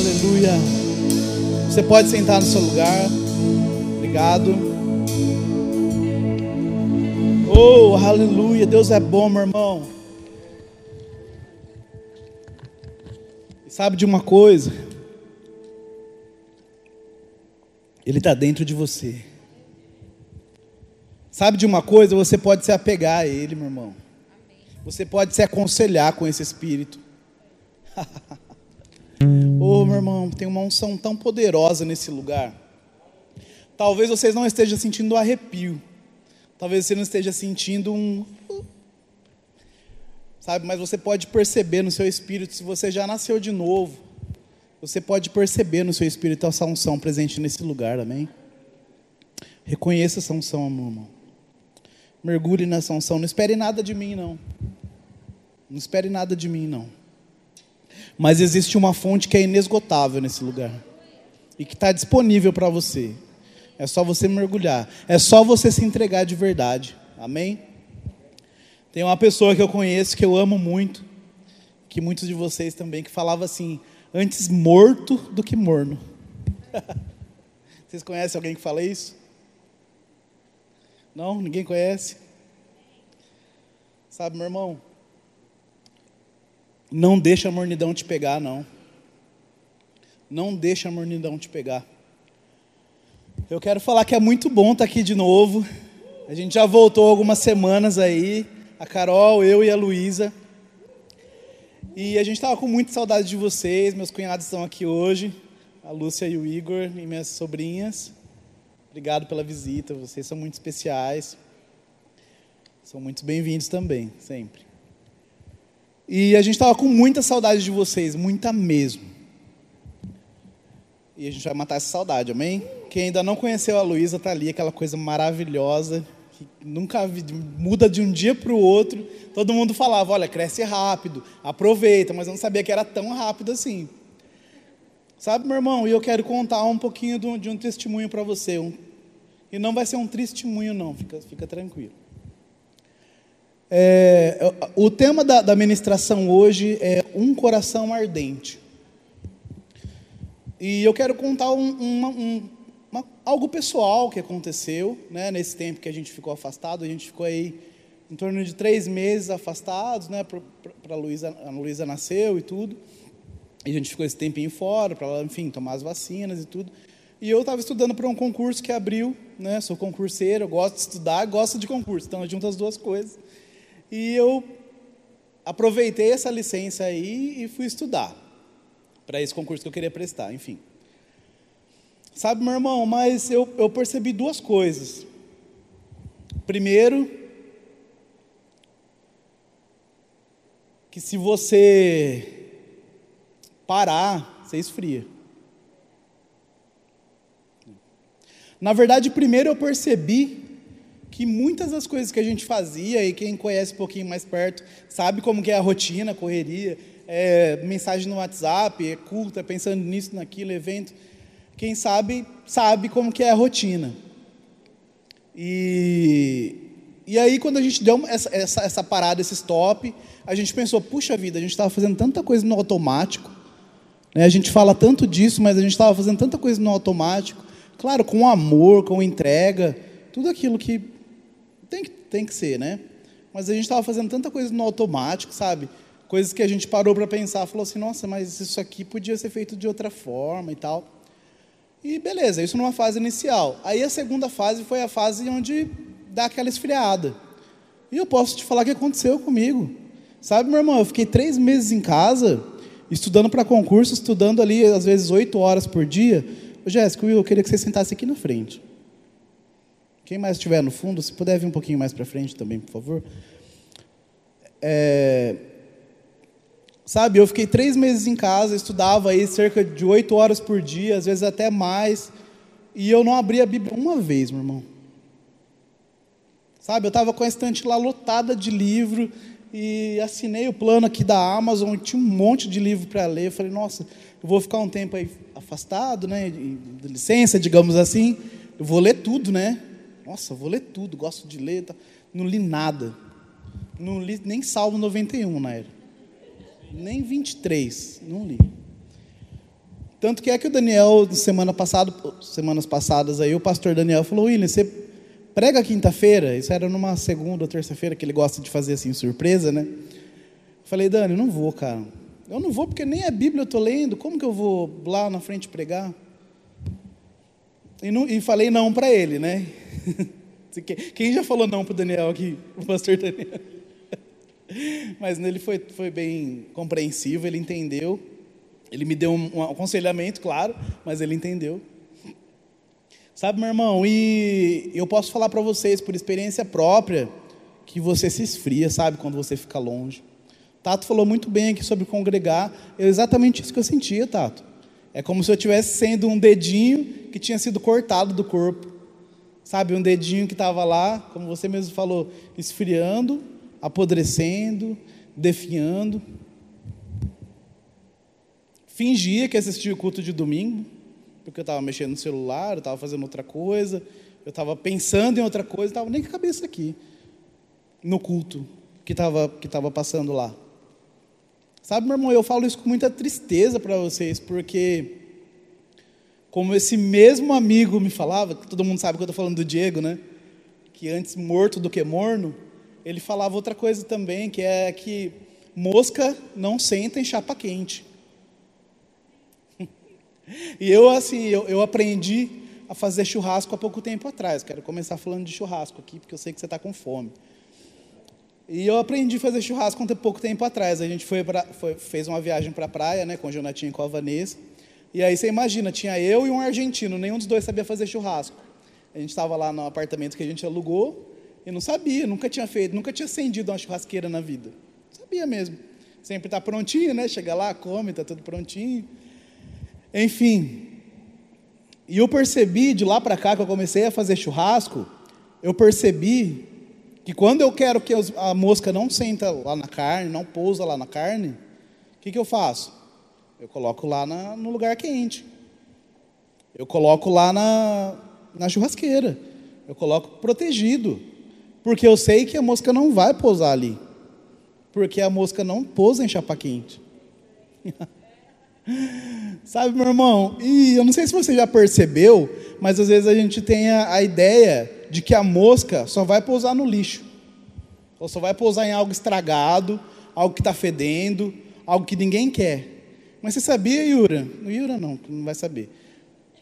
Aleluia. Você pode sentar no seu lugar. Obrigado. Oh, aleluia. Deus é bom, meu irmão. Sabe de uma coisa? Ele está dentro de você. Sabe de uma coisa? Você pode se apegar a Ele, meu irmão. Você pode se aconselhar com esse Espírito. oh, meu irmão, tem uma unção tão poderosa nesse lugar. Talvez vocês não estejam sentindo arrepio. Talvez você não esteja sentindo um. Sabe, mas você pode perceber no seu espírito, se você já nasceu de novo, você pode perceber no seu espírito essa unção presente nesse lugar, amém? Reconheça essa unção, meu irmão. Mergulhe nessa unção. Não espere nada de mim, não. Não espere nada de mim, não. Mas existe uma fonte que é inesgotável nesse lugar e que está disponível para você. É só você mergulhar. É só você se entregar de verdade. Amém? Tem uma pessoa que eu conheço que eu amo muito, que muitos de vocês também, que falava assim: antes morto do que morno. Vocês conhecem alguém que fala isso? Não? Ninguém conhece? Sabe, meu irmão? Não deixa a mornidão te pegar, não. Não deixa a mornidão te pegar. Eu quero falar que é muito bom estar aqui de novo. A gente já voltou algumas semanas aí, a Carol, eu e a Luísa. E a gente estava com muita saudade de vocês. Meus cunhados estão aqui hoje, a Lúcia e o Igor, e minhas sobrinhas. Obrigado pela visita, vocês são muito especiais. São muito bem-vindos também, sempre. E a gente estava com muita saudade de vocês, muita mesmo. E a gente vai matar essa saudade, amém? Quem ainda não conheceu a Luísa está ali, aquela coisa maravilhosa, que nunca vi, muda de um dia para o outro. Todo mundo falava, olha, cresce rápido, aproveita, mas eu não sabia que era tão rápido assim. Sabe, meu irmão, e eu quero contar um pouquinho de um, de um testemunho para você. Um, e não vai ser um testemunho, não, fica, fica tranquilo. É, o tema da, da ministração hoje é um coração ardente. E eu quero contar um, uma, um, uma, algo pessoal que aconteceu né, nesse tempo que a gente ficou afastado. A gente ficou aí em torno de três meses afastados, né, para a Luísa, nasceu e tudo. E a gente ficou esse tempinho fora, para enfim, tomar as vacinas e tudo. E eu estava estudando para um concurso que abriu, né, sou concurseiro, gosto de estudar, gosto de concurso, então junto as duas coisas. E eu aproveitei essa licença aí e fui estudar para esse concurso que eu queria prestar, enfim. Sabe, meu irmão, mas eu, eu percebi duas coisas. Primeiro, que se você parar, você esfria. Na verdade, primeiro eu percebi que muitas das coisas que a gente fazia, e quem conhece um pouquinho mais perto, sabe como que é a rotina, a correria, é, mensagem no WhatsApp, é culto, é pensando nisso, naquilo, evento. Quem sabe, sabe como que é a rotina. E, e aí, quando a gente deu essa, essa, essa parada, esse stop, a gente pensou, puxa vida, a gente estava fazendo tanta coisa no automático, né? a gente fala tanto disso, mas a gente estava fazendo tanta coisa no automático, claro, com amor, com entrega, tudo aquilo que tem que, tem que ser, né? Mas a gente estava fazendo tanta coisa no automático, sabe? Coisas que a gente parou para pensar, falou assim, nossa, mas isso aqui podia ser feito de outra forma e tal. E beleza, isso numa fase inicial. Aí a segunda fase foi a fase onde dá aquela esfriada. E eu posso te falar o que aconteceu comigo. Sabe, meu irmão, eu fiquei três meses em casa, estudando para concurso, estudando ali, às vezes, oito horas por dia. Jéssica, eu queria que você sentasse aqui na frente. Quem mais estiver no fundo, se puder vir um pouquinho mais para frente também, por favor. É... Sabe, eu fiquei três meses em casa, estudava aí cerca de oito horas por dia, às vezes até mais, e eu não abri a Bíblia uma vez, meu irmão. Sabe, eu estava com a estante lá lotada de livro, e assinei o plano aqui da Amazon, tinha um monte de livro para ler. Eu falei, nossa, eu vou ficar um tempo aí afastado, né, de licença, digamos assim, eu vou ler tudo, né? Nossa, vou ler tudo, gosto de ler. Tá? Não li nada. Não li nem Salmo 91 na era. Nem 23, não li. Tanto que é que o Daniel, semana passada, semanas passadas aí, o pastor Daniel falou, William, você prega quinta-feira? Isso era numa segunda ou terça-feira, que ele gosta de fazer assim, surpresa, né? Falei, Dani, não vou, cara. Eu não vou porque nem a Bíblia eu estou lendo, como que eu vou lá na frente pregar? E, não, e falei não para ele, né? Quem já falou não para o Daniel aqui? O pastor Daniel. Mas ele foi, foi bem compreensivo, ele entendeu. Ele me deu um, um aconselhamento, claro, mas ele entendeu. Sabe, meu irmão, e eu posso falar para vocês por experiência própria que você se esfria, sabe, quando você fica longe. Tato falou muito bem aqui sobre congregar, é exatamente isso que eu sentia, Tato. É como se eu tivesse sendo um dedinho que tinha sido cortado do corpo. Sabe, um dedinho que estava lá, como você mesmo falou, esfriando, apodrecendo, definhando fingia que assistia o culto de domingo, porque eu estava mexendo no celular, eu estava fazendo outra coisa, eu estava pensando em outra coisa, estava nem com a cabeça aqui, no culto que estava que tava passando lá. Sabe, meu irmão, eu falo isso com muita tristeza para vocês, porque, como esse mesmo amigo me falava, que todo mundo sabe que eu estou falando do Diego, né? Que antes morto do que morno, ele falava outra coisa também, que é que mosca não senta em chapa quente. E eu, assim, eu, eu aprendi a fazer churrasco há pouco tempo atrás. Quero começar falando de churrasco aqui, porque eu sei que você está com fome. E eu aprendi a fazer churrasco há pouco tempo atrás. A gente foi pra, foi, fez uma viagem para a praia, né, com o Jonatinho e com a Vanessa. E aí você imagina, tinha eu e um argentino, nenhum dos dois sabia fazer churrasco. A gente estava lá no apartamento que a gente alugou e não sabia, nunca tinha feito, nunca tinha acendido uma churrasqueira na vida. Não sabia mesmo. Sempre está prontinho, né? Chega lá, come, está tudo prontinho. Enfim, e eu percebi de lá para cá que eu comecei a fazer churrasco, eu percebi que quando eu quero que a mosca não senta lá na carne, não pousa lá na carne, o que, que eu faço? Eu coloco lá na, no lugar quente. Eu coloco lá na, na churrasqueira. Eu coloco protegido. Porque eu sei que a mosca não vai pousar ali. Porque a mosca não pousa em chapa quente. Sabe, meu irmão? E eu não sei se você já percebeu, mas às vezes a gente tem a, a ideia de que a mosca só vai pousar no lixo, ou só vai pousar em algo estragado, algo que está fedendo, algo que ninguém quer. Mas você sabia, Yura? No Yura não, não vai saber.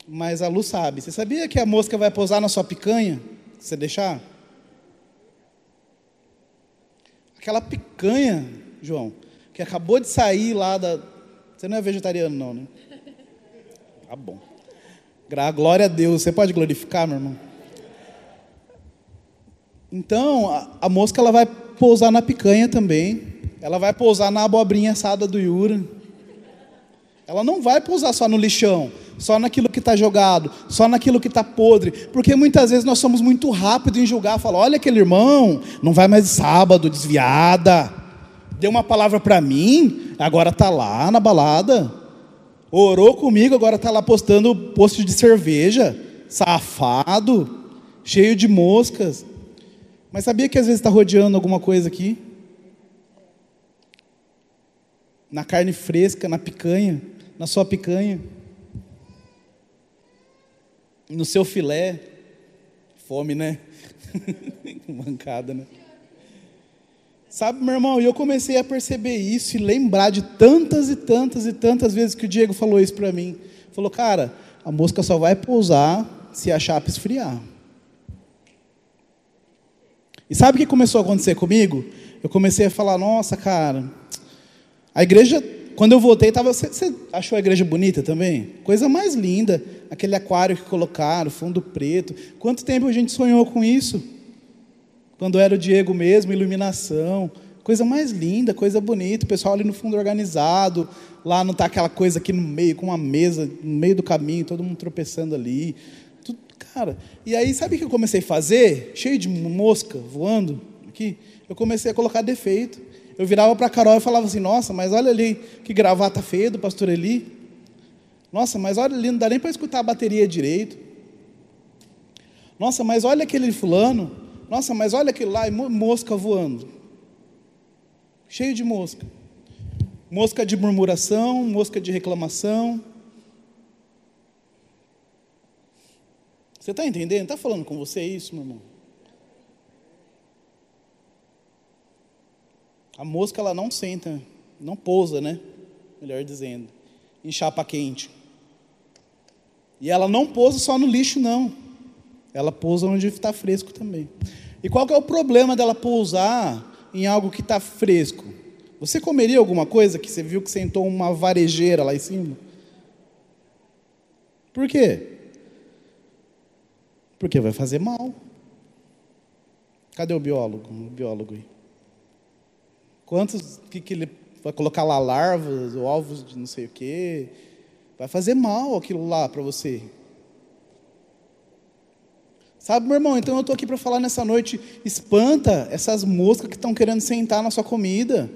Mas a Lu sabe. Você sabia que a mosca vai pousar na sua picanha? Se você deixar? Aquela picanha, João, que acabou de sair lá da, você não é vegetariano, não, né? Tá bom. Glória a Deus. Você pode glorificar, meu irmão? Então, a, a mosca ela vai pousar na picanha também. Ela vai pousar na abobrinha assada do Yura. Ela não vai pousar só no lixão, só naquilo que está jogado, só naquilo que está podre. Porque muitas vezes nós somos muito rápidos em julgar. Falar, olha aquele irmão, não vai mais sábado, desviada deu uma palavra para mim, agora está lá na balada. Orou comigo, agora está lá postando post de cerveja. Safado, cheio de moscas. Mas sabia que às vezes está rodeando alguma coisa aqui? Na carne fresca, na picanha, na sua picanha, no seu filé. Fome, né? Mancada, né? Sabe, meu irmão, eu comecei a perceber isso e lembrar de tantas e tantas e tantas vezes que o Diego falou isso para mim. Falou, cara, a mosca só vai pousar se a chapa esfriar. E sabe o que começou a acontecer comigo? Eu comecei a falar, nossa, cara, a igreja, quando eu voltei, tava, você, você achou a igreja bonita também? Coisa mais linda, aquele aquário que colocaram, fundo preto. Quanto tempo a gente sonhou com isso? Quando era o Diego mesmo, iluminação, coisa mais linda, coisa bonita, o pessoal ali no fundo organizado, lá não está aquela coisa aqui no meio, com uma mesa no meio do caminho, todo mundo tropeçando ali. Tudo, cara, e aí sabe o que eu comecei a fazer? Cheio de mosca voando aqui, eu comecei a colocar defeito eu virava para a Carol e falava assim: Nossa, mas olha ali, que gravata feia do pastor Eli. Nossa, mas olha ali, não dá nem para escutar a bateria direito. Nossa, mas olha aquele fulano. Nossa, mas olha aquele lá, e mosca voando. Cheio de mosca. Mosca de murmuração, mosca de reclamação. Você está entendendo? Está falando com você isso, meu irmão? A mosca ela não senta, não pousa, né? Melhor dizendo, em chapa quente. E ela não pousa só no lixo, não. Ela pousa onde está fresco também. E qual que é o problema dela pousar em algo que está fresco? Você comeria alguma coisa que você viu que sentou uma varejeira lá em cima? Por quê? Porque vai fazer mal. Cadê o biólogo? O biólogo aí. Quantos que, que ele vai colocar lá larvas ou ovos de não sei o quê? Vai fazer mal aquilo lá para você. Sabe, meu irmão, então eu estou aqui para falar nessa noite, espanta essas moscas que estão querendo sentar na sua comida.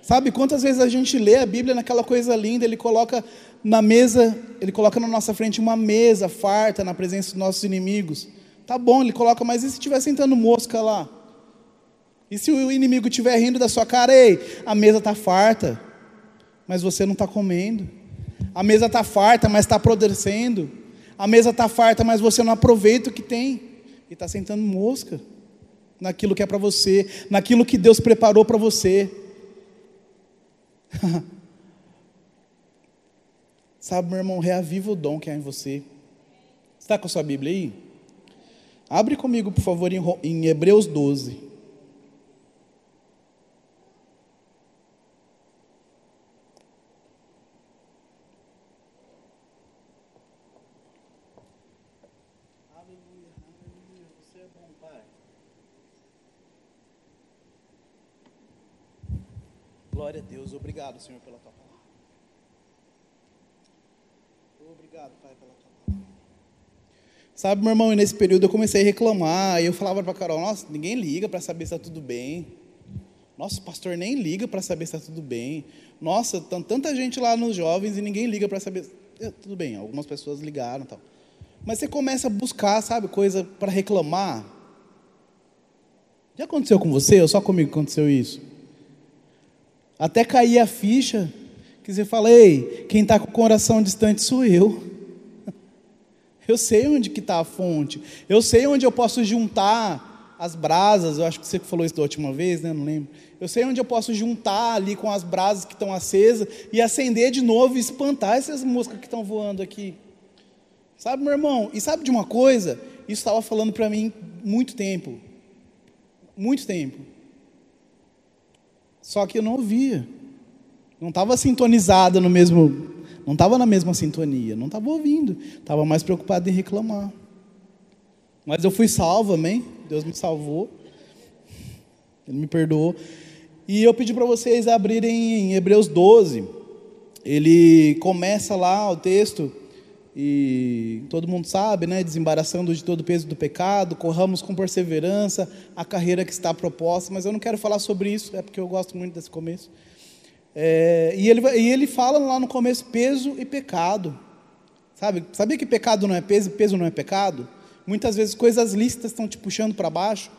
Sabe quantas vezes a gente lê a Bíblia naquela coisa linda, ele coloca na mesa, ele coloca na nossa frente uma mesa farta na presença dos nossos inimigos. Tá bom, ele coloca, mas e se estiver sentando mosca lá? E se o inimigo estiver rindo da sua cara, ei, a mesa está farta, mas você não está comendo. A mesa está farta, mas está apodrecendo. A mesa está farta, mas você não aproveita o que tem. E está sentando mosca naquilo que é para você, naquilo que Deus preparou para você. Sabe, meu irmão, reaviva o dom que há em você. Está com a sua Bíblia aí? Abre comigo, por favor, em Hebreus 12. Glória a Deus. Obrigado, Senhor, pela tua palavra. Obrigado, Pai, pela tua palavra. Sabe, meu irmão, nesse período eu comecei a reclamar. E eu falava para Carol: Nossa, ninguém liga para saber se está tudo bem. Nossa, o pastor nem liga para saber se está tudo bem. Nossa, tem tanta gente lá nos jovens e ninguém liga para saber. Tudo bem, algumas pessoas ligaram e tal. Mas você começa a buscar, sabe, coisa para reclamar. Já aconteceu com você ou só comigo aconteceu isso? Até cair a ficha, que você fala, ei, quem está com o coração distante sou eu. Eu sei onde que está a fonte. Eu sei onde eu posso juntar as brasas. Eu acho que você falou isso da última vez, né? Não lembro. Eu sei onde eu posso juntar ali com as brasas que estão acesas e acender de novo e espantar essas moscas que estão voando aqui. Sabe, meu irmão? E sabe de uma coisa? Isso estava falando para mim muito tempo. Muito tempo. Só que eu não ouvia. Não estava sintonizada no mesmo. Não estava na mesma sintonia. Não estava ouvindo. Estava mais preocupado em reclamar. Mas eu fui salvo, amém? Deus me salvou. Ele me perdoou. E eu pedi para vocês abrirem em Hebreus 12. Ele começa lá o texto e todo mundo sabe, né? Desembaraçando de todo o peso do pecado, corramos com perseverança a carreira que está proposta, mas eu não quero falar sobre isso, é porque eu gosto muito desse começo. É, e, ele, e ele fala lá no começo peso e pecado. Sabe? Sabia que pecado não é peso e peso não é pecado? Muitas vezes coisas lícitas estão te puxando para baixo.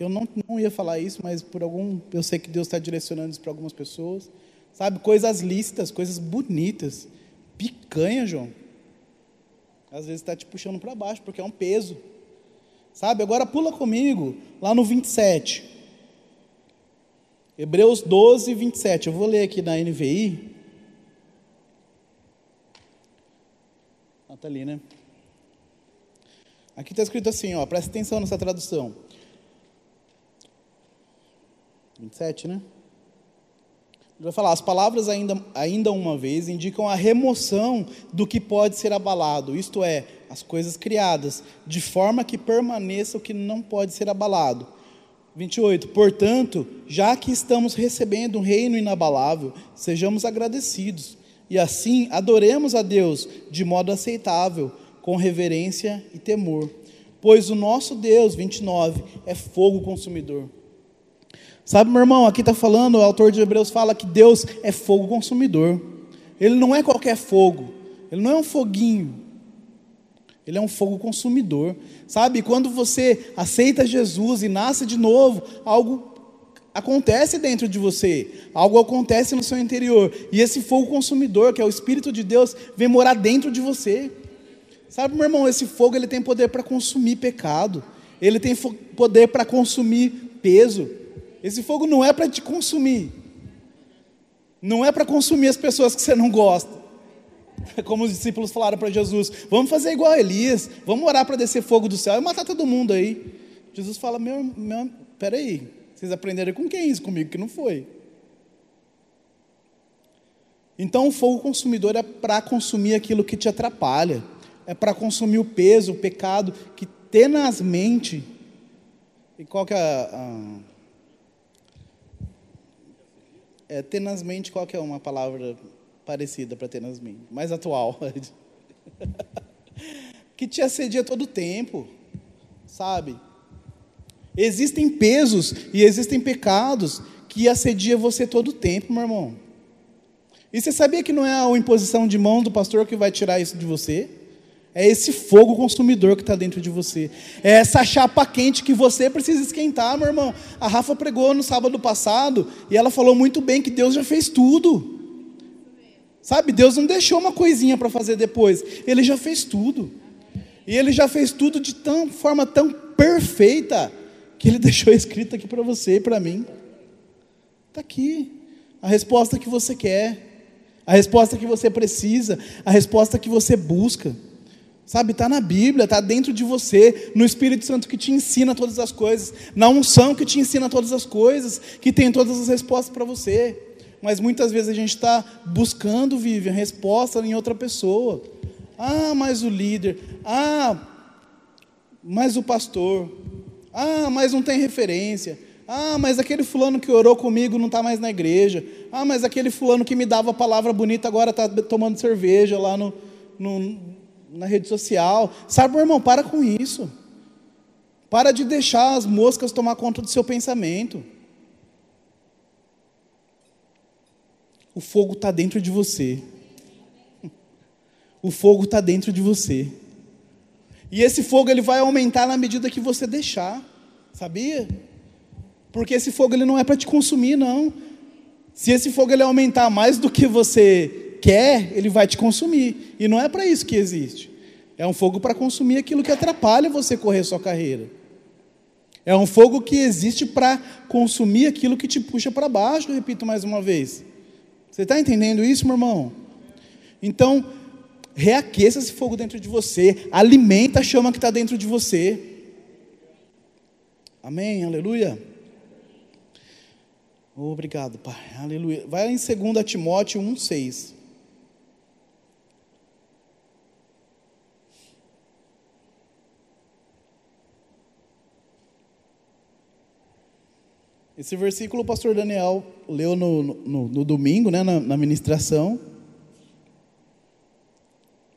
Eu não, não ia falar isso, mas por algum. Eu sei que Deus está direcionando isso para algumas pessoas. Sabe? Coisas lícitas, coisas bonitas. Picanha, João às vezes está te puxando para baixo, porque é um peso. Sabe? Agora pula comigo lá no 27. Hebreus 12, 27. Eu vou ler aqui na NVI. Ah, tá ali, né? Aqui está escrito assim, ó, presta atenção nessa tradução. 27, né? Ele vai falar, as palavras ainda, ainda uma vez indicam a remoção do que pode ser abalado, isto é, as coisas criadas, de forma que permaneça o que não pode ser abalado. 28. Portanto, já que estamos recebendo um reino inabalável, sejamos agradecidos e assim adoremos a Deus de modo aceitável, com reverência e temor. Pois o nosso Deus, 29, é fogo consumidor. Sabe, meu irmão, aqui está falando, o autor de Hebreus fala que Deus é fogo consumidor. Ele não é qualquer fogo, ele não é um foguinho, ele é um fogo consumidor. Sabe, quando você aceita Jesus e nasce de novo, algo acontece dentro de você, algo acontece no seu interior, e esse fogo consumidor, que é o Espírito de Deus, vem morar dentro de você. Sabe, meu irmão, esse fogo ele tem poder para consumir pecado. Ele tem poder para consumir peso. Esse fogo não é para te consumir. Não é para consumir as pessoas que você não gosta. Como os discípulos falaram para Jesus: vamos fazer igual a Elias, vamos orar para descer fogo do céu e matar todo mundo aí. Jesus fala: meu, meu peraí, vocês aprenderam com quem isso? Comigo que não foi. Então o fogo consumidor é para consumir aquilo que te atrapalha, é para consumir o peso, o pecado que tenazmente. E qual que é a, é tenazmente, qual que é uma palavra parecida para tenazmente? Mais atual. que te assedia todo o tempo, sabe? Existem pesos e existem pecados que assedia você todo o tempo, meu irmão. E você sabia que não é a imposição de mão do pastor que vai tirar isso de você? É esse fogo consumidor que está dentro de você. É essa chapa quente que você precisa esquentar, meu irmão. A Rafa pregou no sábado passado e ela falou muito bem que Deus já fez tudo. Sabe, Deus não deixou uma coisinha para fazer depois. Ele já fez tudo. E ele já fez tudo de tão forma tão perfeita que ele deixou escrito aqui para você e para mim. Está aqui. A resposta que você quer, a resposta que você precisa, a resposta que você busca. Sabe, está na Bíblia, está dentro de você, no Espírito Santo que te ensina todas as coisas, na unção que te ensina todas as coisas, que tem todas as respostas para você. Mas muitas vezes a gente está buscando, Vivian, resposta em outra pessoa. Ah, mas o líder. Ah, mas o pastor. Ah, mas não tem referência. Ah, mas aquele fulano que orou comigo não está mais na igreja. Ah, mas aquele fulano que me dava a palavra bonita agora está tomando cerveja lá no, no, na rede social. Sabe, meu irmão, para com isso. Para de deixar as moscas tomar conta do seu pensamento. O fogo está dentro de você. O fogo está dentro de você. E esse fogo ele vai aumentar na medida que você deixar, sabia? Porque esse fogo ele não é para te consumir, não. Se esse fogo ele aumentar mais do que você quer, ele vai te consumir. E não é para isso que existe. É um fogo para consumir aquilo que atrapalha você correr sua carreira. É um fogo que existe para consumir aquilo que te puxa para baixo, repito mais uma vez. Você está entendendo isso, meu irmão? Então, reaqueça esse fogo dentro de você, alimenta a chama que está dentro de você. Amém, aleluia. Obrigado, Pai, aleluia. Vai em 2 Timóteo 1,6. Esse versículo o pastor Daniel leu no, no, no domingo, né, na, na ministração.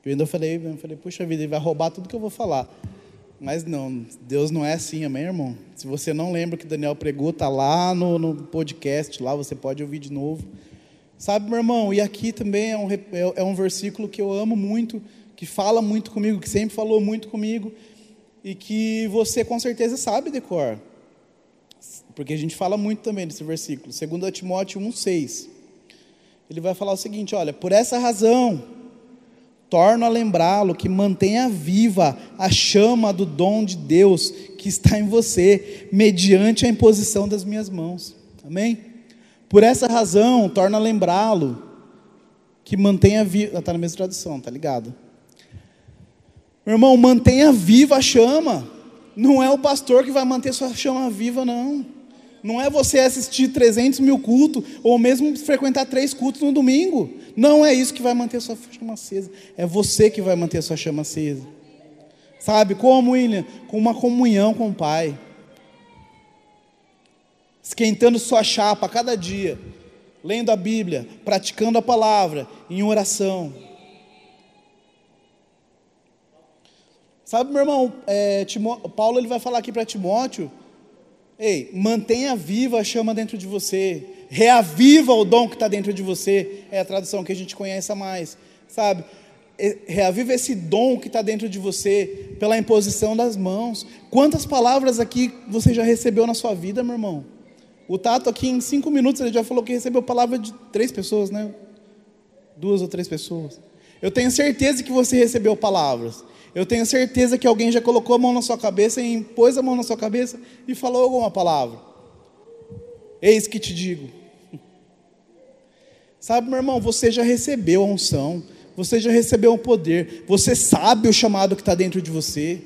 Eu ainda falei, eu falei, puxa vida, ele vai roubar tudo que eu vou falar. Mas não, Deus não é assim, amém, irmão? Se você não lembra que Daniel pregou, está lá no, no podcast, lá você pode ouvir de novo. Sabe, meu irmão, e aqui também é um, é, é um versículo que eu amo muito, que fala muito comigo, que sempre falou muito comigo, e que você com certeza sabe decor. Porque a gente fala muito também desse versículo, 2 Timóteo 1,6. Ele vai falar o seguinte: olha, por essa razão torno a lembrá-lo que mantenha viva a chama do dom de Deus que está em você, mediante a imposição das minhas mãos. Amém? Por essa razão, torno a lembrá-lo que mantenha viva. Está na mesma tradução, tá ligado? Meu irmão, mantenha viva a chama. Não é o pastor que vai manter sua chama viva, não. Não é você assistir 300 mil cultos, ou mesmo frequentar três cultos no domingo. Não é isso que vai manter a sua chama acesa. É você que vai manter a sua chama acesa. Sabe como, William? Com uma comunhão com o Pai. Esquentando sua chapa a cada dia. Lendo a Bíblia, praticando a palavra, em oração. Sabe, meu irmão, é, Timó... Paulo ele vai falar aqui para Timóteo Ei, mantenha viva a chama dentro de você. Reaviva o dom que está dentro de você. É a tradução que a gente conhece mais. Sabe? Reaviva esse dom que está dentro de você pela imposição das mãos. Quantas palavras aqui você já recebeu na sua vida, meu irmão? O Tato aqui em cinco minutos ele já falou que recebeu palavra de três pessoas, né? Duas ou três pessoas. Eu tenho certeza que você recebeu palavras. Eu tenho certeza que alguém já colocou a mão na sua cabeça e pôs a mão na sua cabeça e falou alguma palavra. Eis que te digo. Sabe, meu irmão, você já recebeu a unção, você já recebeu o poder, você sabe o chamado que está dentro de você.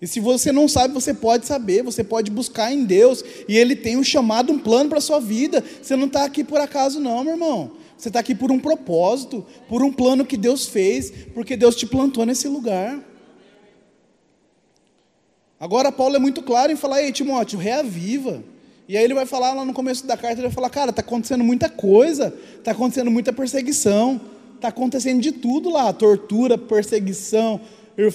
E se você não sabe, você pode saber, você pode buscar em Deus, e Ele tem um chamado, um plano para a sua vida. Você não está aqui por acaso, não, meu irmão. Você está aqui por um propósito, por um plano que Deus fez, porque Deus te plantou nesse lugar. Agora, Paulo é muito claro em falar: Ei, Timóteo, reaviva. E aí ele vai falar lá no começo da carta: ele vai falar, cara, está acontecendo muita coisa, está acontecendo muita perseguição, está acontecendo de tudo lá tortura, perseguição,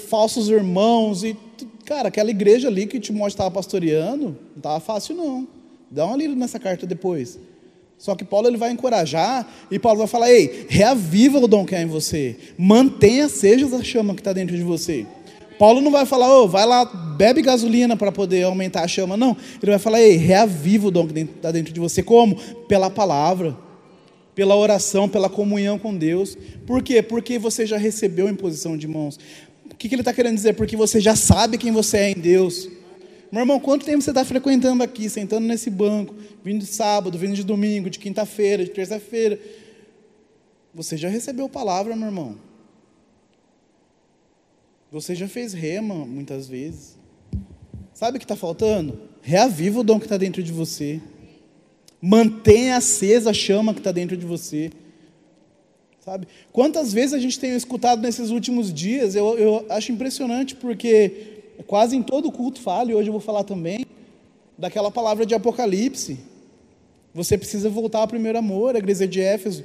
falsos irmãos, e, cara, aquela igreja ali que Timóteo estava pastoreando, não estava fácil, não. Dá uma lida nessa carta depois. Só que Paulo ele vai encorajar e Paulo vai falar: ei, reaviva o dom que há em você, mantenha seja a chama que está dentro de você. Paulo não vai falar, oh, vai lá, bebe gasolina para poder aumentar a chama, não. Ele vai falar, ei, reaviva o dom que está dentro de você. Como? Pela palavra, pela oração, pela comunhão com Deus. Por quê? Porque você já recebeu a imposição de mãos. O que, que ele está querendo dizer? Porque você já sabe quem você é em Deus. Meu irmão, quanto tempo você está frequentando aqui, sentando nesse banco, vindo de sábado, vindo de domingo, de quinta-feira, de terça-feira? Você já recebeu palavra, meu irmão. Você já fez rema muitas vezes. Sabe o que está faltando? Reaviva o dom que está dentro de você. Mantenha acesa a chama que está dentro de você. Sabe? Quantas vezes a gente tem escutado nesses últimos dias, eu, eu acho impressionante, porque quase em todo culto falo, e hoje eu vou falar também, daquela palavra de Apocalipse. Você precisa voltar ao primeiro amor, a igreja de Éfeso.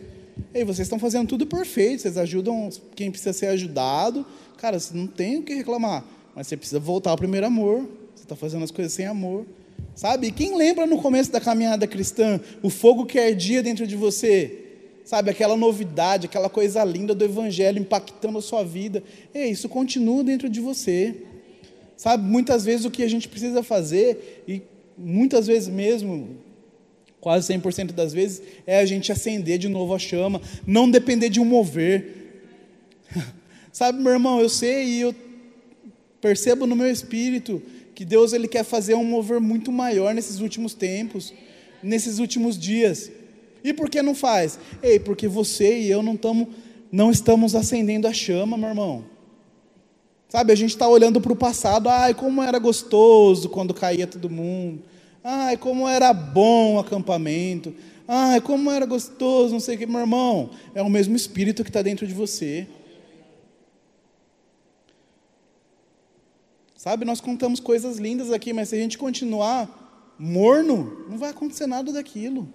Ei, vocês estão fazendo tudo perfeito, vocês ajudam quem precisa ser ajudado. Cara, você não tem o que reclamar, mas você precisa voltar ao primeiro amor. Você está fazendo as coisas sem amor. Sabe? E quem lembra no começo da caminhada cristã o fogo que ardia dentro de você? Sabe, aquela novidade, aquela coisa linda do Evangelho impactando a sua vida. Ei, isso continua dentro de você. Sabe, muitas vezes o que a gente precisa fazer, e muitas vezes mesmo, quase 100% das vezes, é a gente acender de novo a chama, não depender de um mover. Sabe, meu irmão, eu sei e eu percebo no meu espírito que Deus ele quer fazer um mover muito maior nesses últimos tempos, nesses últimos dias. E por que não faz? Ei, porque você e eu não, tamo, não estamos acendendo a chama, meu irmão. Sabe, a gente está olhando para o passado, ai, como era gostoso quando caía todo mundo, ai, como era bom o acampamento, ai, como era gostoso, não sei o que, meu irmão, é o mesmo espírito que está dentro de você. Sabe, nós contamos coisas lindas aqui, mas se a gente continuar morno, não vai acontecer nada daquilo.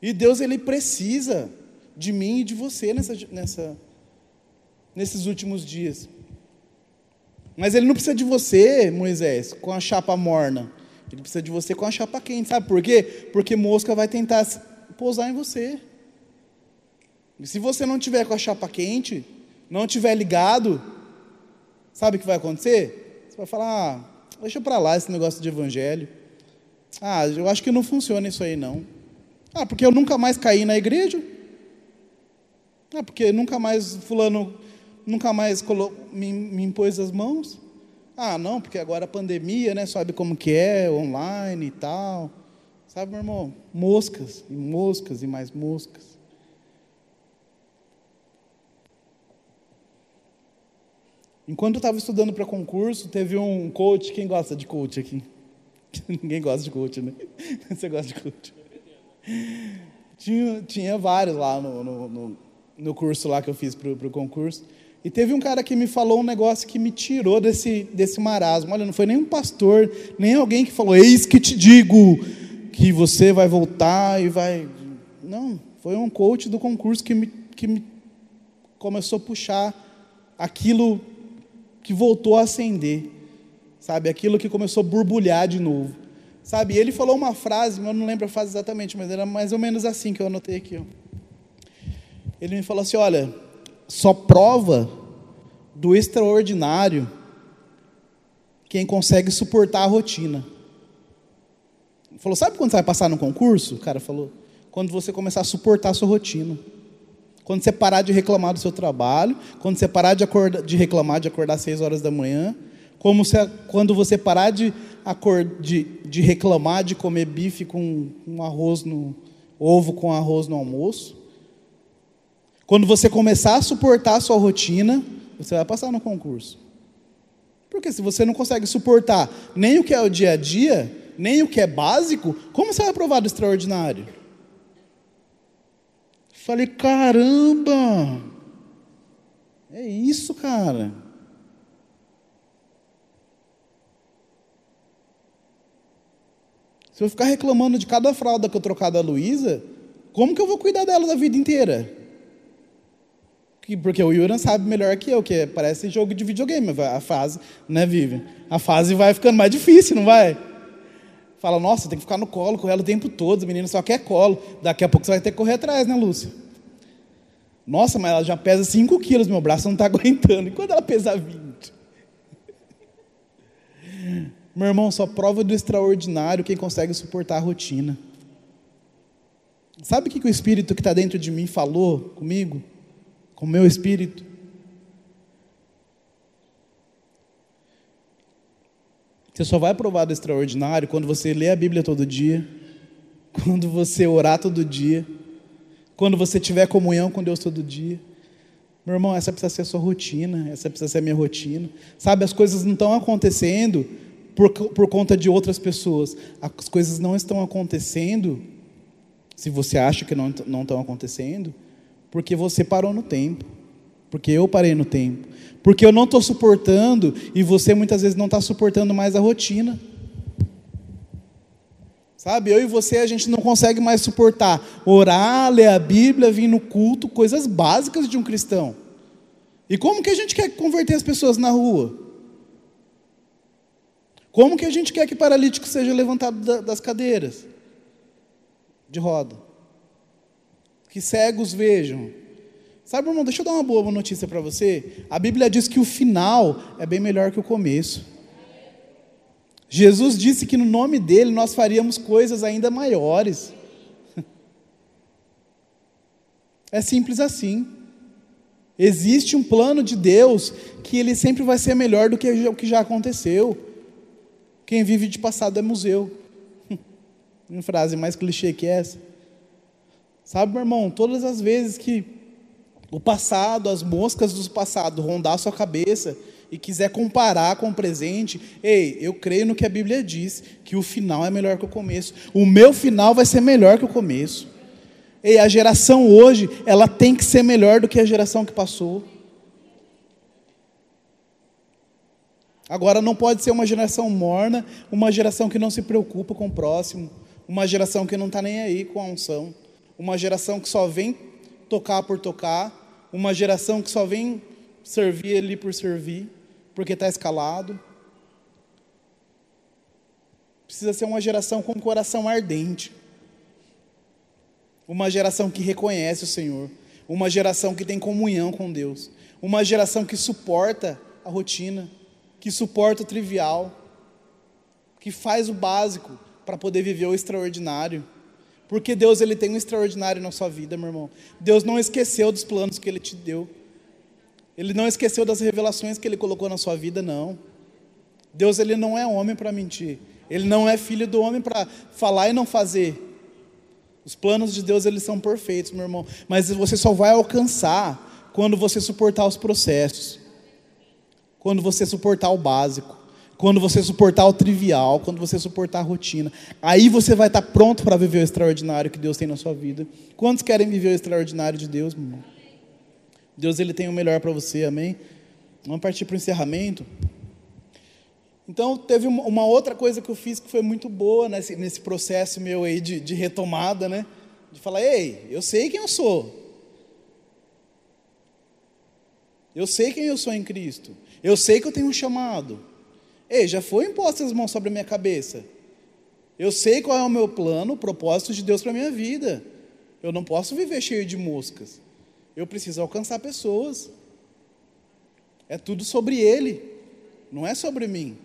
E Deus, Ele precisa de mim e de você nessa, nessa, nesses últimos dias. Mas ele não precisa de você, Moisés, com a chapa morna. Ele precisa de você com a chapa quente. Sabe por quê? Porque mosca vai tentar pousar em você. E se você não tiver com a chapa quente, não tiver ligado, sabe o que vai acontecer? Você vai falar: ah, deixa para lá esse negócio de evangelho. Ah, eu acho que não funciona isso aí não. Ah, porque eu nunca mais caí na igreja. Ah, porque nunca mais fulano nunca mais me, me impôs as mãos. Ah, não, porque agora a pandemia, né? Sabe como que é, online e tal. Sabe, meu irmão? Moscas, e moscas, e mais moscas. Enquanto eu estava estudando para concurso, teve um coach. Quem gosta de coach aqui? Ninguém gosta de coach, né? Você gosta de coach? Tinha, tinha vários lá no, no, no, no curso lá que eu fiz para o concurso. E teve um cara que me falou um negócio que me tirou desse, desse marasmo. Olha, não foi nem um pastor, nem alguém que falou, eis que te digo que você vai voltar e vai. Não, foi um coach do concurso que me, que me começou a puxar aquilo que voltou a acender, sabe? Aquilo que começou a borbulhar de novo, sabe? E ele falou uma frase, eu não lembro a frase exatamente, mas era mais ou menos assim que eu anotei aqui. Ó. Ele me falou assim: olha só prova do extraordinário quem consegue suportar a rotina. Ele falou: Sabe quando você vai passar no concurso? O cara falou: Quando você começar a suportar a sua rotina. Quando você parar de reclamar do seu trabalho, quando você parar de, de reclamar de acordar às seis horas da manhã, como se, quando você parar de, de, de reclamar de comer bife com um arroz no ovo com arroz no almoço. Quando você começar a suportar a sua rotina, você vai passar no concurso. Porque se você não consegue suportar nem o que é o dia a dia, nem o que é básico, como você vai aprovar do extraordinário? Falei, caramba! É isso, cara. Se eu ficar reclamando de cada fralda que eu trocar da Luísa, como que eu vou cuidar dela da vida inteira? Porque o Yuran sabe melhor que eu, que parece jogo de videogame, a fase, né, Vivian? A fase vai ficando mais difícil, não vai? Fala, nossa, tem que ficar no colo com ela o tempo todo, o menino só quer colo. Daqui a pouco você vai ter que correr atrás, né, Lúcia? Nossa, mas ela já pesa 5 quilos, meu braço não está aguentando. E quando ela pesar 20? Meu irmão, só prova do extraordinário quem consegue suportar a rotina. Sabe o que, que o Espírito que está dentro de mim falou comigo? Com o meu Espírito? Você só vai provar do extraordinário quando você lê a Bíblia todo dia, quando você orar todo dia, quando você tiver comunhão com Deus todo dia. Meu irmão, essa precisa ser a sua rotina, essa precisa ser a minha rotina. Sabe, as coisas não estão acontecendo por, por conta de outras pessoas. As coisas não estão acontecendo, se você acha que não, não estão acontecendo, porque você parou no tempo. Porque eu parei no tempo. Porque eu não estou suportando e você muitas vezes não está suportando mais a rotina. Sabe, eu e você a gente não consegue mais suportar orar, ler a Bíblia, vir no culto, coisas básicas de um cristão. E como que a gente quer converter as pessoas na rua? Como que a gente quer que paralítico seja levantado das cadeiras de roda? Que cegos vejam. Sabe, irmão, deixa eu dar uma boa notícia para você. A Bíblia diz que o final é bem melhor que o começo. Jesus disse que no nome dele nós faríamos coisas ainda maiores. É simples assim. Existe um plano de Deus que ele sempre vai ser melhor do que o que já aconteceu. Quem vive de passado é museu. Uma frase mais clichê que essa. Sabe, meu irmão, todas as vezes que o passado, as moscas do passado rondar a sua cabeça e quiser comparar com o presente, ei, eu creio no que a Bíblia diz, que o final é melhor que o começo. O meu final vai ser melhor que o começo. Ei, a geração hoje, ela tem que ser melhor do que a geração que passou. Agora não pode ser uma geração morna, uma geração que não se preocupa com o próximo, uma geração que não está nem aí com a unção, uma geração que só vem tocar por tocar, uma geração que só vem servir ali por servir, porque está escalado. Precisa ser uma geração com coração ardente, uma geração que reconhece o Senhor, uma geração que tem comunhão com Deus, uma geração que suporta a rotina que suporta o trivial, que faz o básico para poder viver o extraordinário. Porque Deus ele tem um extraordinário na sua vida, meu irmão. Deus não esqueceu dos planos que ele te deu. Ele não esqueceu das revelações que ele colocou na sua vida, não. Deus ele não é homem para mentir. Ele não é filho do homem para falar e não fazer. Os planos de Deus eles são perfeitos, meu irmão, mas você só vai alcançar quando você suportar os processos quando você suportar o básico, quando você suportar o trivial, quando você suportar a rotina. Aí você vai estar pronto para viver o extraordinário que Deus tem na sua vida. Quantos querem viver o extraordinário de Deus, meu? Deus ele tem o melhor para você, amém? Vamos partir para o encerramento. Então, teve uma outra coisa que eu fiz que foi muito boa nesse, nesse processo meu aí de, de retomada, né? De falar, ei, eu sei quem eu sou. Eu sei quem eu sou em Cristo. Eu sei que eu tenho um chamado. Ei, já foi imposto as mãos sobre a minha cabeça. Eu sei qual é o meu plano, o propósito de Deus para a minha vida. Eu não posso viver cheio de moscas. Eu preciso alcançar pessoas. É tudo sobre Ele, não é sobre mim.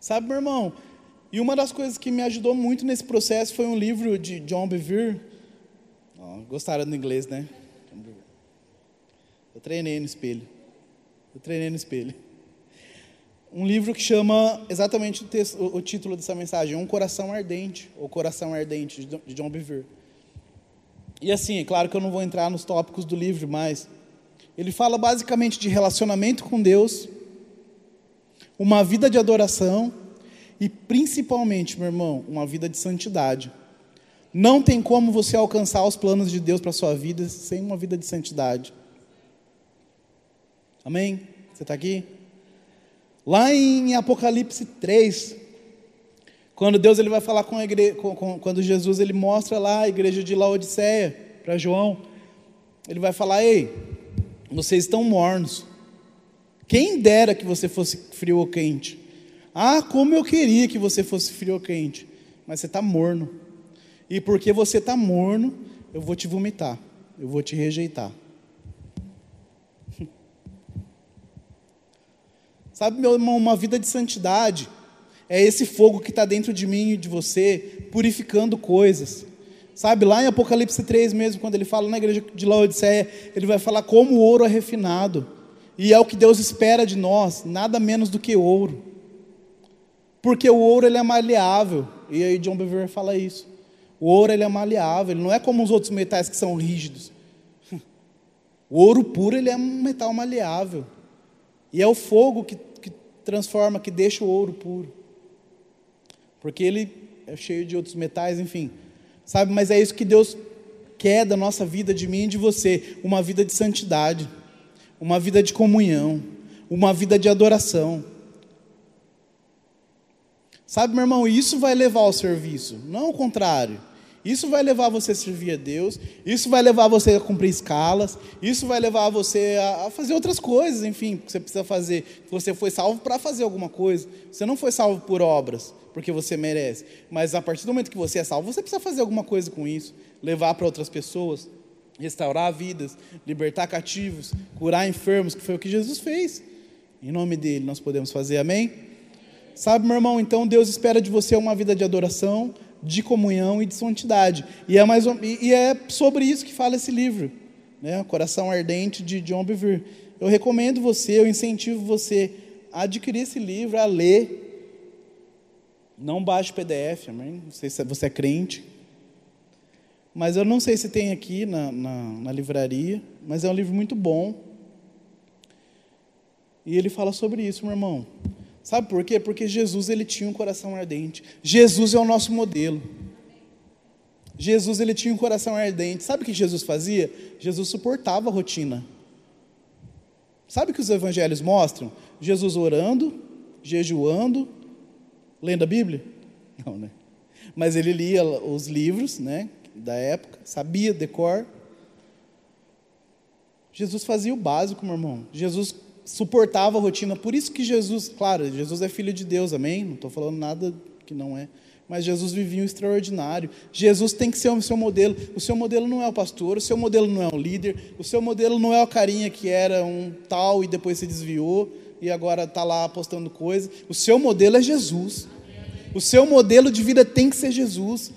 Sabe, meu irmão? E uma das coisas que me ajudou muito nesse processo foi um livro de John Bevere, Ó, gostaram do inglês, né? Eu treinei no espelho. Eu treinei no espelho. Um livro que chama exatamente o, texto, o, título dessa mensagem, Um Coração Ardente, ou Coração Ardente, de John Bevere. E assim, é claro que eu não vou entrar nos tópicos do livro, mas ele fala basicamente de relacionamento com Deus, uma vida de adoração e principalmente, meu irmão, uma vida de santidade. Não tem como você alcançar os planos de Deus para a sua vida sem uma vida de santidade. Amém? Você está aqui? Lá em Apocalipse 3, quando Deus ele vai falar com a igreja, com, com, quando Jesus ele mostra lá a igreja de Laodiceia para João, ele vai falar: Ei, vocês estão mornos. Quem dera que você fosse frio ou quente. Ah, como eu queria que você fosse frio ou quente. Mas você está morno. E porque você está morno, eu vou te vomitar. Eu vou te rejeitar. Sabe, meu irmão, uma vida de santidade é esse fogo que está dentro de mim e de você, purificando coisas. Sabe, lá em Apocalipse 3 mesmo, quando ele fala na igreja de Laodiceia, ele vai falar como o ouro é refinado. E é o que Deus espera de nós, nada menos do que ouro. Porque o ouro ele é maleável. E aí John Bevere fala isso. O ouro ele é maleável, ele não é como os outros metais que são rígidos. O ouro puro ele é um metal maleável. E é o fogo que transforma, que deixa o ouro puro. Porque ele é cheio de outros metais, enfim. Sabe, mas é isso que Deus quer da nossa vida, de mim e de você, uma vida de santidade, uma vida de comunhão, uma vida de adoração. Sabe, meu irmão, isso vai levar ao serviço, não o contrário. Isso vai levar você a servir a Deus, isso vai levar você a cumprir escalas, isso vai levar você a, fazer outras coisas, enfim, que você precisa fazer. Você foi salvo para fazer alguma coisa. Você não foi salvo por obras, porque você merece. Mas a partir do momento que você é salvo, você precisa fazer alguma coisa com isso, levar para outras pessoas, restaurar vidas, libertar cativos, curar enfermos, que foi o que Jesus fez. Em nome dele nós podemos fazer, amém? Sabe, meu irmão, então Deus espera de você uma vida de adoração, de comunhão e de santidade. E é, mais, e é sobre isso que fala esse livro, né? Coração Ardente de John Bevere. Eu recomendo você, eu incentivo você a adquirir esse livro, a ler. Não baixe PDF, amém? Não sei se você é crente. Mas eu não sei se tem aqui na, na, na livraria, mas é um livro muito bom. E ele fala sobre isso, meu irmão. Sabe por quê? Porque Jesus ele tinha um coração ardente. Jesus é o nosso modelo. Jesus ele tinha um coração ardente. Sabe o que Jesus fazia? Jesus suportava a rotina. Sabe o que os evangelhos mostram? Jesus orando, jejuando, lendo a Bíblia? Não, né? Mas ele lia os livros, né, da época, sabia decor. Jesus fazia o básico, meu irmão. Jesus suportava a rotina. Por isso que Jesus, claro, Jesus é filho de Deus, amém? Não estou falando nada que não é. Mas Jesus vivia um extraordinário. Jesus tem que ser o seu modelo. O seu modelo não é o pastor, o seu modelo não é o líder, o seu modelo não é o carinha que era um tal e depois se desviou e agora está lá postando coisas. O seu modelo é Jesus. O seu modelo de vida tem que ser Jesus.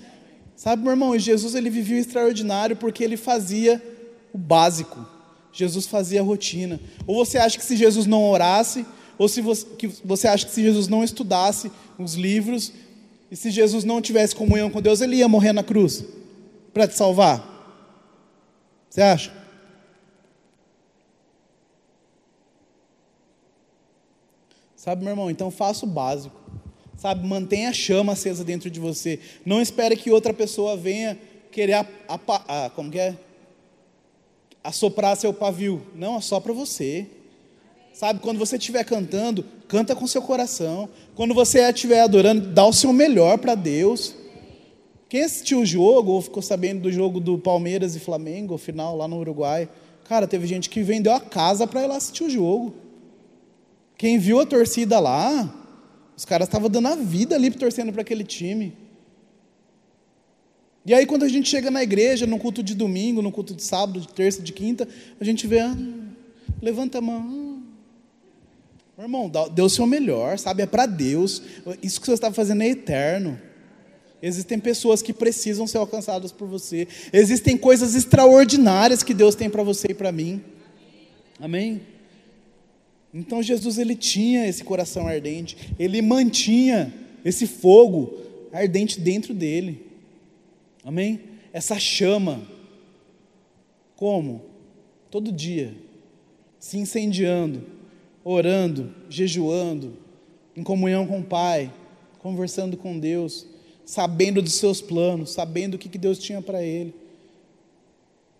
Sabe, meu irmão, Jesus ele vivia o extraordinário porque ele fazia o básico. Jesus fazia rotina. Ou você acha que se Jesus não orasse, ou se você, que você acha que se Jesus não estudasse os livros, e se Jesus não tivesse comunhão com Deus, ele ia morrer na cruz para te salvar? Você acha? Sabe, meu irmão, então faça o básico. Sabe, mantenha a chama acesa dentro de você. Não espere que outra pessoa venha querer a, a, a como que é? Assoprar seu pavio. Não, assopra você. Sabe, quando você estiver cantando, canta com seu coração. Quando você estiver adorando, dá o seu melhor para Deus. Quem assistiu o jogo, ou ficou sabendo do jogo do Palmeiras e Flamengo, final lá no Uruguai, cara, teve gente que vendeu a casa para ir lá assistir o jogo. Quem viu a torcida lá, os caras estavam dando a vida ali torcendo para aquele time. E aí, quando a gente chega na igreja, no culto de domingo, no culto de sábado, de terça, de quinta, a gente vê, ah, levanta a mão. Meu irmão, dê o seu melhor, sabe? É para Deus. Isso que você está fazendo é eterno. Existem pessoas que precisam ser alcançadas por você. Existem coisas extraordinárias que Deus tem para você e para mim. Amém? Então Jesus ele tinha esse coração ardente, ele mantinha esse fogo ardente dentro dele. Amém? Essa chama. Como? Todo dia, se incendiando, orando, jejuando, em comunhão com o Pai, conversando com Deus sabendo dos seus planos, sabendo o que Deus tinha para ele.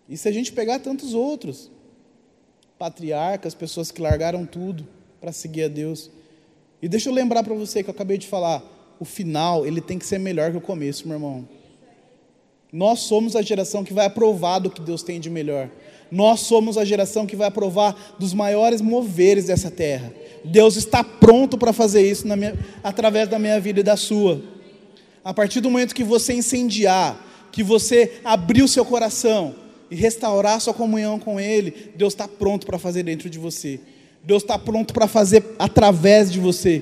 E se a gente pegar tantos outros, patriarcas, pessoas que largaram tudo para seguir a Deus. E deixa eu lembrar para você que eu acabei de falar, o final, ele tem que ser melhor que o começo, meu irmão. Nós somos a geração que vai aprovar do que Deus tem de melhor. Nós somos a geração que vai aprovar dos maiores moveres dessa terra. Deus está pronto para fazer isso minha, através da minha vida e da sua. A partir do momento que você incendiar, que você abrir o seu coração e restaurar sua comunhão com Ele, Deus está pronto para fazer dentro de você. Deus está pronto para fazer através de você,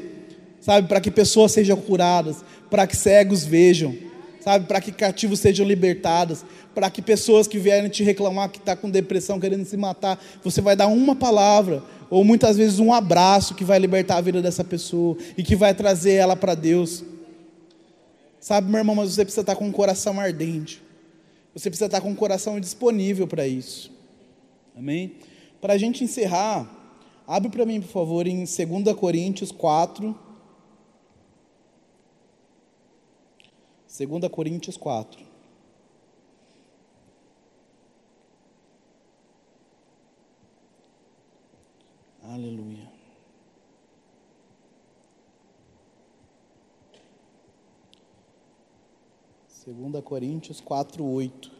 sabe? Para que pessoas sejam curadas, para que cegos vejam, sabe? Para que cativos sejam libertados, para que pessoas que vierem te reclamar que está com depressão, querendo se matar, você vai dar uma palavra, ou muitas vezes um abraço que vai libertar a vida dessa pessoa e que vai trazer ela para Deus. Sabe, meu irmão, mas você precisa estar com um coração ardente. Você precisa estar com um coração disponível para isso. Amém? Para a gente encerrar, abre para mim, por favor, em 2 Coríntios 4. 2 Coríntios 4. Aleluia. 2 Coríntios 4, 8.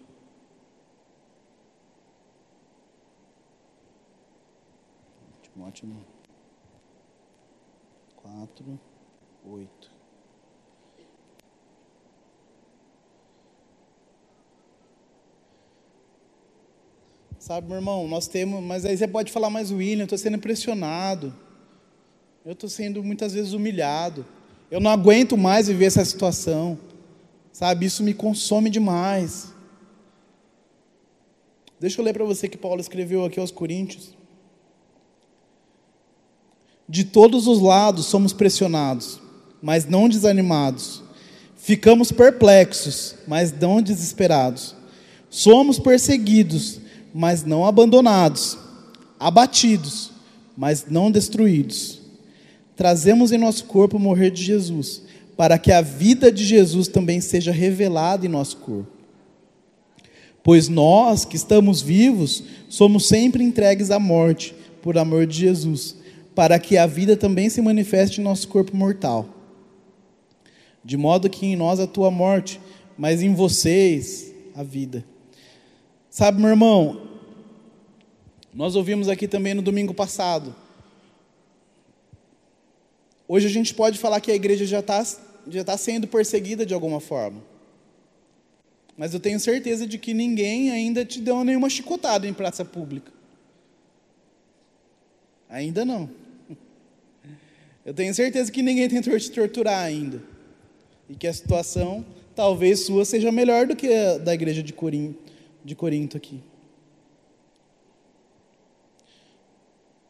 Timóteo 4, 8. Sabe, meu irmão, nós temos, mas aí você pode falar, mas William, eu estou sendo pressionado. Eu estou sendo muitas vezes humilhado. Eu não aguento mais viver essa situação. Sabe, isso me consome demais. Deixa eu ler para você que Paulo escreveu aqui aos Coríntios. De todos os lados somos pressionados, mas não desanimados. Ficamos perplexos, mas não desesperados. Somos perseguidos, mas não abandonados. Abatidos, mas não destruídos. Trazemos em nosso corpo o morrer de Jesus para que a vida de Jesus também seja revelada em nosso corpo. Pois nós que estamos vivos somos sempre entregues à morte por amor de Jesus, para que a vida também se manifeste em nosso corpo mortal. De modo que em nós atua a morte, mas em vocês a vida. Sabe, meu irmão, nós ouvimos aqui também no domingo passado. Hoje a gente pode falar que a igreja já está já está sendo perseguida de alguma forma. Mas eu tenho certeza de que ninguém ainda te deu nenhuma chicotada em praça pública. Ainda não. Eu tenho certeza que ninguém tentou te torturar ainda. E que a situação, talvez sua, seja melhor do que a da igreja de Corinto, de Corinto aqui.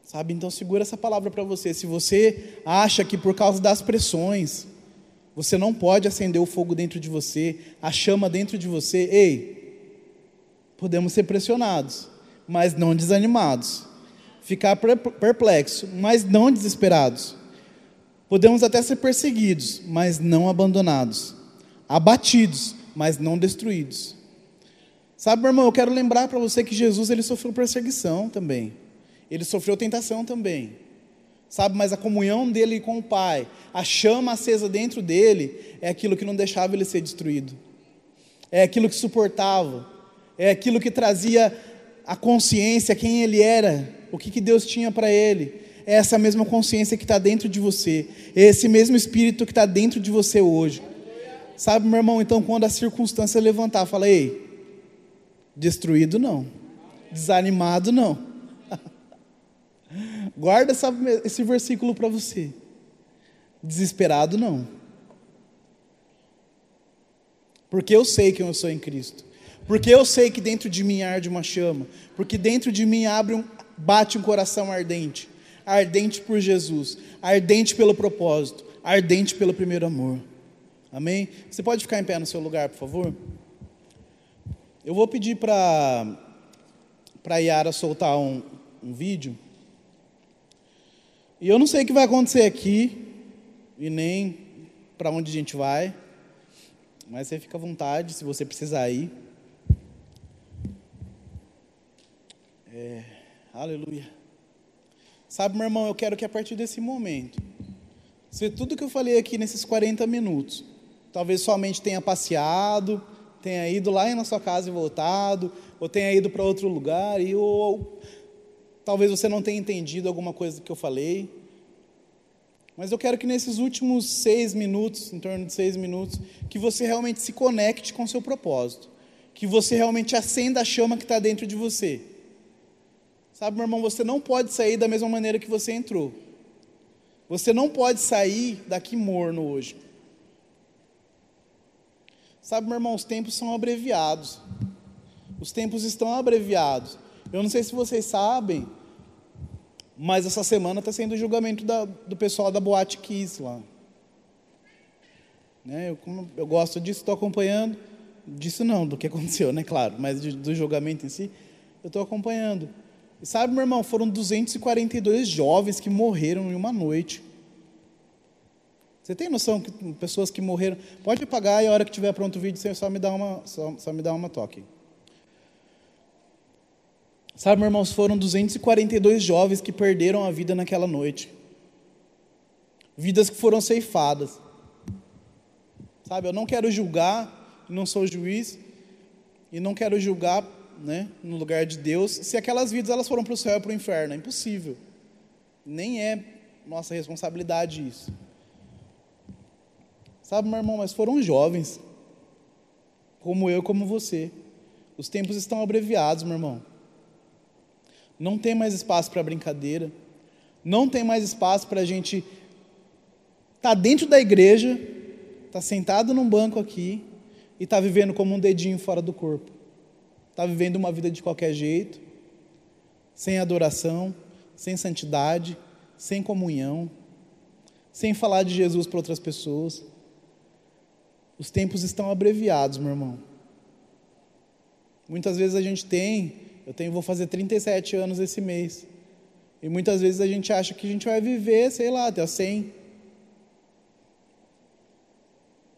Sabe? Então segura essa palavra para você. Se você acha que por causa das pressões, você não pode acender o fogo dentro de você, a chama dentro de você. Ei, podemos ser pressionados, mas não desanimados. Ficar perplexo, mas não desesperados. Podemos até ser perseguidos, mas não abandonados. Abatidos, mas não destruídos. Sabe, meu irmão, eu quero lembrar para você que Jesus ele sofreu perseguição também. Ele sofreu tentação também sabe? Mas a comunhão dele com o Pai, a chama acesa dentro dele, é aquilo que não deixava ele ser destruído, é aquilo que suportava, é aquilo que trazia a consciência, quem ele era, o que, que Deus tinha para ele. É essa mesma consciência que está dentro de você, é esse mesmo espírito que está dentro de você hoje. Sabe, meu irmão, então quando a circunstância levantar, fala, ei, destruído não, desanimado não Guarda essa, esse versículo para você. Desesperado não. Porque eu sei quem eu sou em Cristo. Porque eu sei que dentro de mim arde uma chama. Porque dentro de mim abre um, bate um coração ardente. Ardente por Jesus. Ardente pelo propósito. Ardente pelo primeiro amor. Amém? Você pode ficar em pé no seu lugar, por favor? Eu vou pedir para a Yara soltar um, um vídeo. E eu não sei o que vai acontecer aqui, e nem para onde a gente vai, mas você fica à vontade se você precisar ir. É, aleluia. Sabe, meu irmão, eu quero que a partir desse momento, se tudo que eu falei aqui nesses 40 minutos, talvez somente tenha passeado, tenha ido lá na sua casa e voltado, ou tenha ido para outro lugar, e ou, Talvez você não tenha entendido alguma coisa que eu falei. Mas eu quero que nesses últimos seis minutos, em torno de seis minutos, que você realmente se conecte com o seu propósito. Que você realmente acenda a chama que está dentro de você. Sabe, meu irmão, você não pode sair da mesma maneira que você entrou. Você não pode sair daqui morno hoje. Sabe, meu irmão, os tempos são abreviados. Os tempos estão abreviados. Eu não sei se vocês sabem, mas essa semana está sendo o julgamento da, do pessoal da Boate Kiss lá. Né, eu, eu, gosto disso, estou acompanhando. Disso não, do que aconteceu, né? Claro, mas de, do julgamento em si, eu estou acompanhando. E sabe, meu irmão, foram 242 jovens que morreram em uma noite. Você tem noção que pessoas que morreram. Pode apagar e a hora que tiver pronto o vídeo, você só me dá uma, só, só me dá uma toque. Sabe, meus irmãos, foram 242 jovens que perderam a vida naquela noite. Vidas que foram ceifadas. Sabe, eu não quero julgar, não sou juiz, e não quero julgar, né, no lugar de Deus, se aquelas vidas elas foram para o céu ou para o inferno. É impossível. Nem é nossa responsabilidade isso. Sabe, meu irmão, mas foram jovens, como eu, como você. Os tempos estão abreviados, meu irmão. Não tem mais espaço para brincadeira. Não tem mais espaço para a gente estar tá dentro da igreja, estar tá sentado num banco aqui e estar tá vivendo como um dedinho fora do corpo. Está vivendo uma vida de qualquer jeito, sem adoração, sem santidade, sem comunhão, sem falar de Jesus para outras pessoas. Os tempos estão abreviados, meu irmão. Muitas vezes a gente tem eu tenho, vou fazer 37 anos esse mês. E muitas vezes a gente acha que a gente vai viver, sei lá, até 100.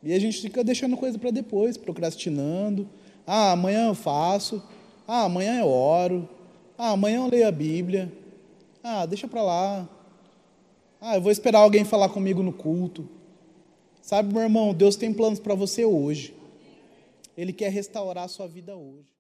E a gente fica deixando coisa para depois, procrastinando. Ah, amanhã eu faço. Ah, amanhã eu oro. Ah, amanhã eu leio a Bíblia. Ah, deixa para lá. Ah, eu vou esperar alguém falar comigo no culto. Sabe, meu irmão, Deus tem planos para você hoje. Ele quer restaurar a sua vida hoje.